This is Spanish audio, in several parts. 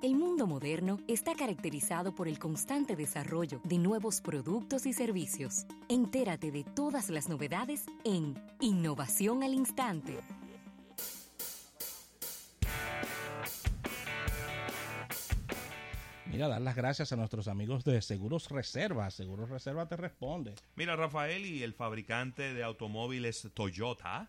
El mundo moderno está caracterizado por el constante desarrollo de nuevos productos y servicios. Entérate de todas las novedades en Innovación al Instante. Mira, dar las gracias a nuestros amigos de Seguros Reserva. Seguros Reserva te responde. Mira, Rafael y el fabricante de automóviles Toyota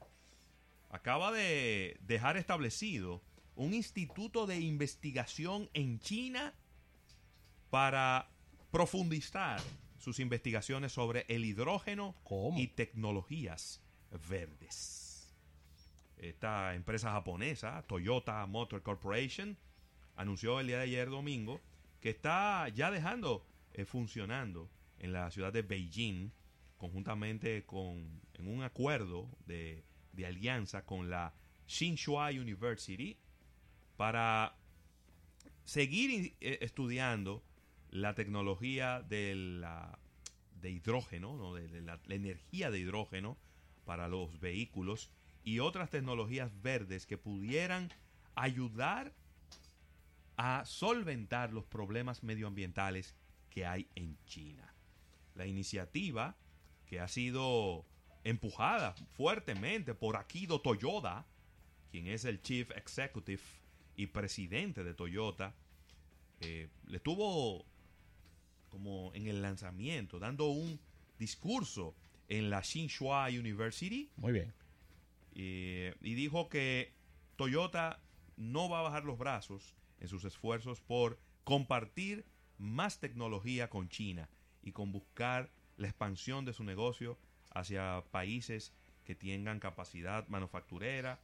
acaba de dejar establecido un instituto de investigación en China para profundizar sus investigaciones sobre el hidrógeno y tecnologías verdes. Esta empresa japonesa, Toyota Motor Corporation, anunció el día de ayer domingo que está ya dejando eh, funcionando en la ciudad de Beijing, conjuntamente con en un acuerdo de, de alianza con la Tsinghua University para seguir eh, estudiando la tecnología de, la, hidrógeno, de, la, energía de hidrógeno para los vehículos y otras tecnologías verdes que pudieran ayudar a solventar los problemas medioambientales que hay en China. La iniciativa que ha sido empujada fuertemente por Akido Toyoda, quien es el Chief Executive y presidente de Toyota, eh, le estuvo como en el lanzamiento, dando un discurso en la Tsinghua University. Muy bien. y dijo que Toyota no va a bajar los brazos en sus esfuerzos por compartir más tecnología con China y con buscar la expansión de su negocio hacia países que tengan capacidad manufacturera,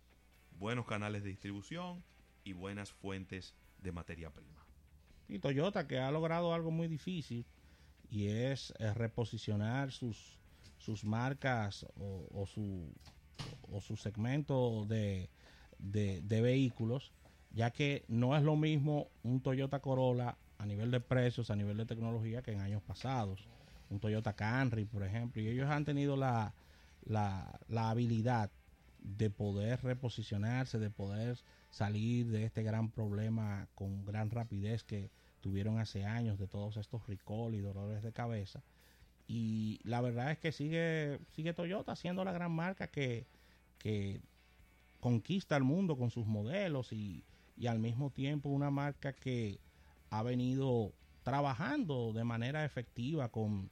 buenos canales de distribución y buenas fuentes de materia prima. Y Toyota que ha logrado algo muy difícil y es eh, reposicionar sus, sus marcas o, su, o su segmento de, de vehículos ya que no es lo mismo un Toyota Corolla a nivel de precios, a nivel de tecnología que en años pasados. Un Toyota Camry, por ejemplo, y ellos han tenido la, la, habilidad de poder reposicionarse, de poder salir de este gran problema con gran rapidez que tuvieron hace años de todos estos recall y dolores de cabeza. Y la verdad es que sigue, sigue Toyota siendo la gran marca que, que conquista el mundo con sus modelos y, y al mismo tiempo una marca que ha venido trabajando de manera efectiva con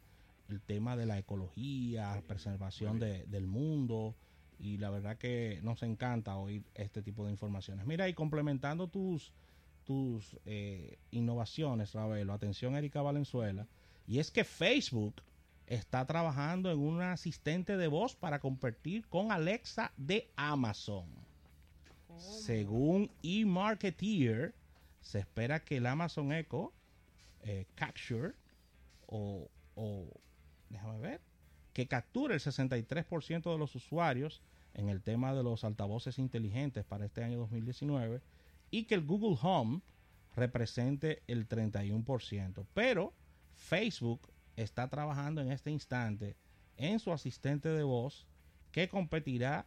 el tema de la ecología, preservación del mundo y la verdad que nos encanta oír este tipo de informaciones. Mira, y complementando tus, tus eh, innovaciones, Ravelo, atención Erika Valenzuela, y es que Facebook está trabajando en un asistente de voz para competir con Alexa de Amazon. Según eMarketeer, se espera que el Amazon Echo eh, Capture o, déjame ver, que capture el 63% de los usuarios en el tema de los altavoces inteligentes para este año 2019 y que el Google Home represente el 31%. Pero Facebook está trabajando en este instante en su asistente de voz que competirá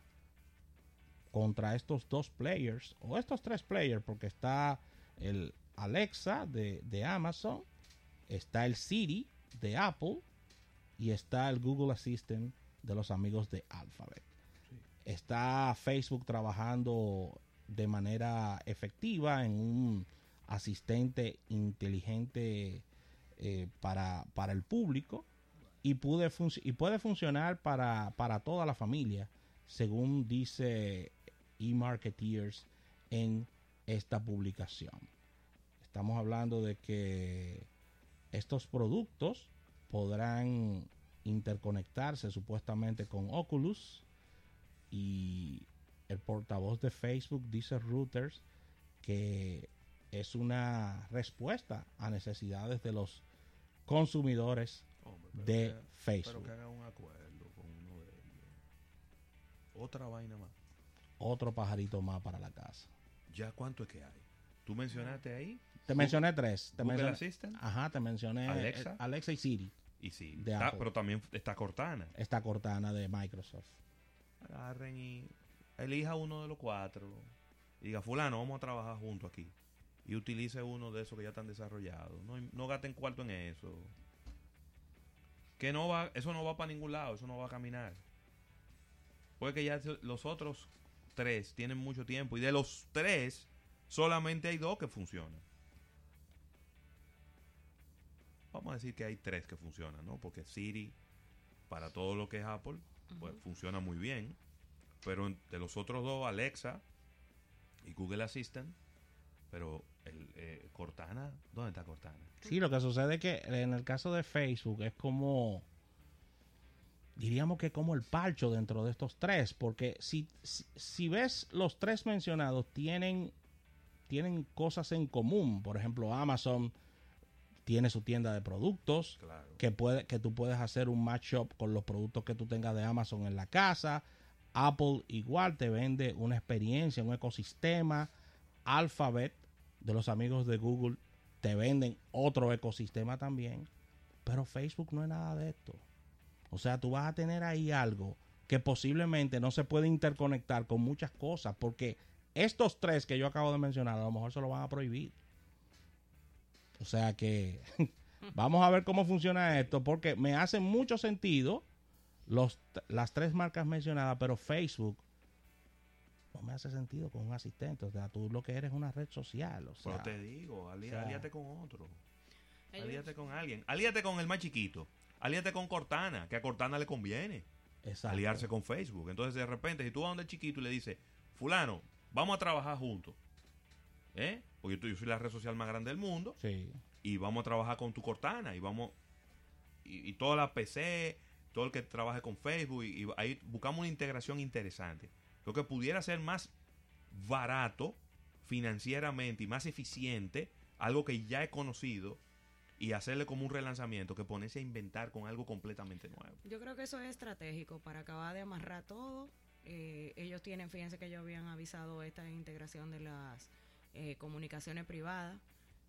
contra estos dos players o estos tres players porque está el Alexa de, Amazon, está el Siri de Apple y está el Google Assistant de los amigos de Alphabet. Está Facebook trabajando de manera efectiva en un asistente inteligente eh, para, para, el público y, puede y puede funcionar para, para toda la familia, según dice e-marketeers en esta publicación. Estamos hablando de que estos productos podrán interconectarse supuestamente con Oculus y el portavoz de Facebook dice Reuters que es una respuesta a necesidades de los consumidores de Facebook. que haga un acuerdo con uno de ellos. Otra vaina más otro pajarito más para la casa. ¿Ya cuánto es que hay? ¿Tú mencionaste ahí? Te mencioné tres. Te Google mencioné, Ajá, te mencioné Alexa, Alexa y Siri. Y Siri. pero también está Cortana. Está Cortana de Microsoft. Agarren y elija uno de los cuatro. Y diga, fulano, vamos a trabajar juntos aquí. y utilice uno de esos que ya están desarrollados. No, no gasten cuarto en eso. Que no va, eso no va para ningún lado, eso no va a caminar. Porque ya los otros tres tienen mucho tiempo y de los tres solamente hay dos que funcionan. Vamos a decir que hay tres que funcionan, ¿no? Porque Siri, para todo lo que es Apple, pues funciona muy bien. Pero de los otros dos, Alexa y Google Assistant, pero el eh, Cortana, ¿dónde está Cortana? Sí, lo que sucede es que en el caso de Facebook es como, diríamos que como el palcho dentro de estos tres, porque si, si, ves los tres mencionados tienen, tienen cosas en común, por ejemplo Amazon tiene su tienda de productos, que, puede, que tú puedes hacer un matchup con los productos que tú tengas de Amazon en la casa, Apple igual te vende una experiencia, un ecosistema, Alphabet de los amigos de Google te venden otro ecosistema también, pero Facebook no es nada de esto. O sea, tú vas a tener ahí algo que posiblemente no se puede interconectar con muchas cosas, porque estos tres que yo acabo de mencionar a lo mejor se lo van a prohibir. O sea que vamos a ver cómo funciona esto, porque me hace mucho sentido los, las tres marcas mencionadas, pero Facebook no me hace sentido con un asistente. O sea, tú lo que eres es una red social. O sea, Pero te digo, alíate con otro. Alíate con alguien. Alíate con el más chiquito. Alíate con Cortana, que a Cortana le conviene. Aliarse con Facebook. Entonces, de repente, si tú vas donde el chiquito y le dices, Fulano, vamos a trabajar juntos. ¿Eh? Porque yo, soy la red social más grande del mundo. Sí. Y vamos a trabajar con tu Cortana. Y vamos. Y, toda la PC, todo el que trabaje con Facebook. y ahí buscamos una integración interesante lo que pudiera ser más barato financieramente y más eficiente, algo que ya he conocido, y hacerle como un relanzamiento que ponerse a inventar con algo completamente nuevo. Yo creo que eso es estratégico para acabar de amarrar todo. Eh, ellos tienen, fíjense que ellos habían avisado esta integración de las eh, comunicaciones privadas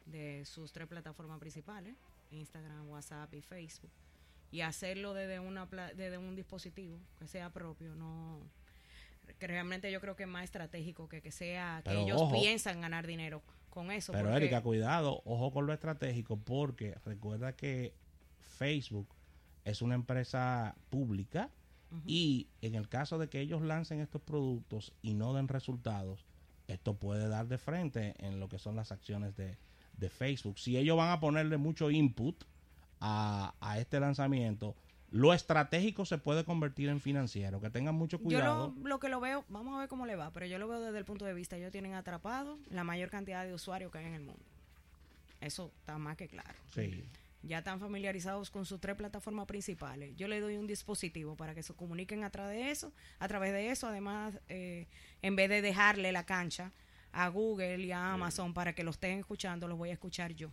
de sus tres plataformas principales, Instagram, WhatsApp y Facebook, y hacerlo desde, una, desde un dispositivo que sea propio, no que realmente yo creo que es más estratégico que que sea que ellos piensan ganar dinero con eso. Pero Erika, cuidado, ojo con lo estratégico porque recuerda que Facebook es una empresa pública y en el caso de que ellos lancen estos productos y no den resultados, esto puede dar de frente en lo que son las acciones de, de Facebook. Si ellos van a ponerle mucho input a, a este lanzamiento, lo estratégico se puede convertir en financiero, que tengan mucho cuidado. Yo lo, que lo veo, vamos a ver cómo le va, pero yo lo veo desde el punto de vista, ellos tienen atrapado la mayor cantidad de usuarios que hay en el mundo. Eso está más que claro. Sí. Ya están familiarizados con sus tres plataformas principales. Yo le doy un dispositivo para que se comuniquen a través de eso. A través de eso, además, eh, en vez de dejarle la cancha a Google y a Amazon para que lo estén escuchando, los voy a escuchar yo.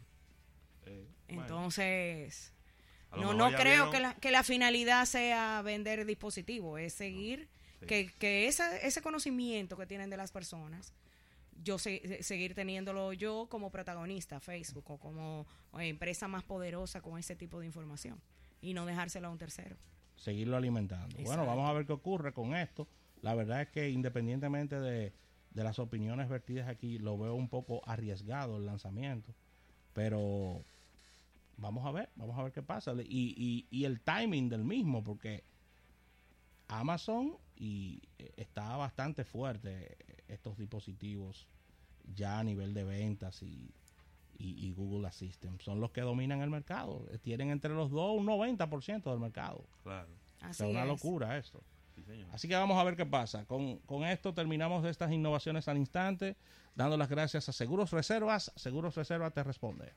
Eh, Entonces, no, no creo que la, que la finalidad sea vender dispositivos, es seguir, que, que ese conocimiento que tienen de las personas, yo seguir teniéndolo yo como protagonista, Facebook, o como empresa más poderosa con ese tipo de información, y no dejárselo a un tercero. Seguirlo alimentando. Bueno, vamos a ver qué ocurre con esto. La verdad es que independientemente de, de las opiniones vertidas aquí, lo veo un poco arriesgado el lanzamiento, pero vamos a ver, vamos a ver qué pasa. Y, y, el timing del mismo, porque Amazon y eh, está bastante fuerte estos dispositivos ya a nivel de ventas y, y, Google Assistant. Son los que dominan el mercado. Tienen entre los dos un 90% del mercado. Claro. es una locura esto. Así que vamos a ver qué pasa. Con, con esto terminamos estas innovaciones al instante, dando las gracias a Seguros Reservas. Seguros Reservas te responde.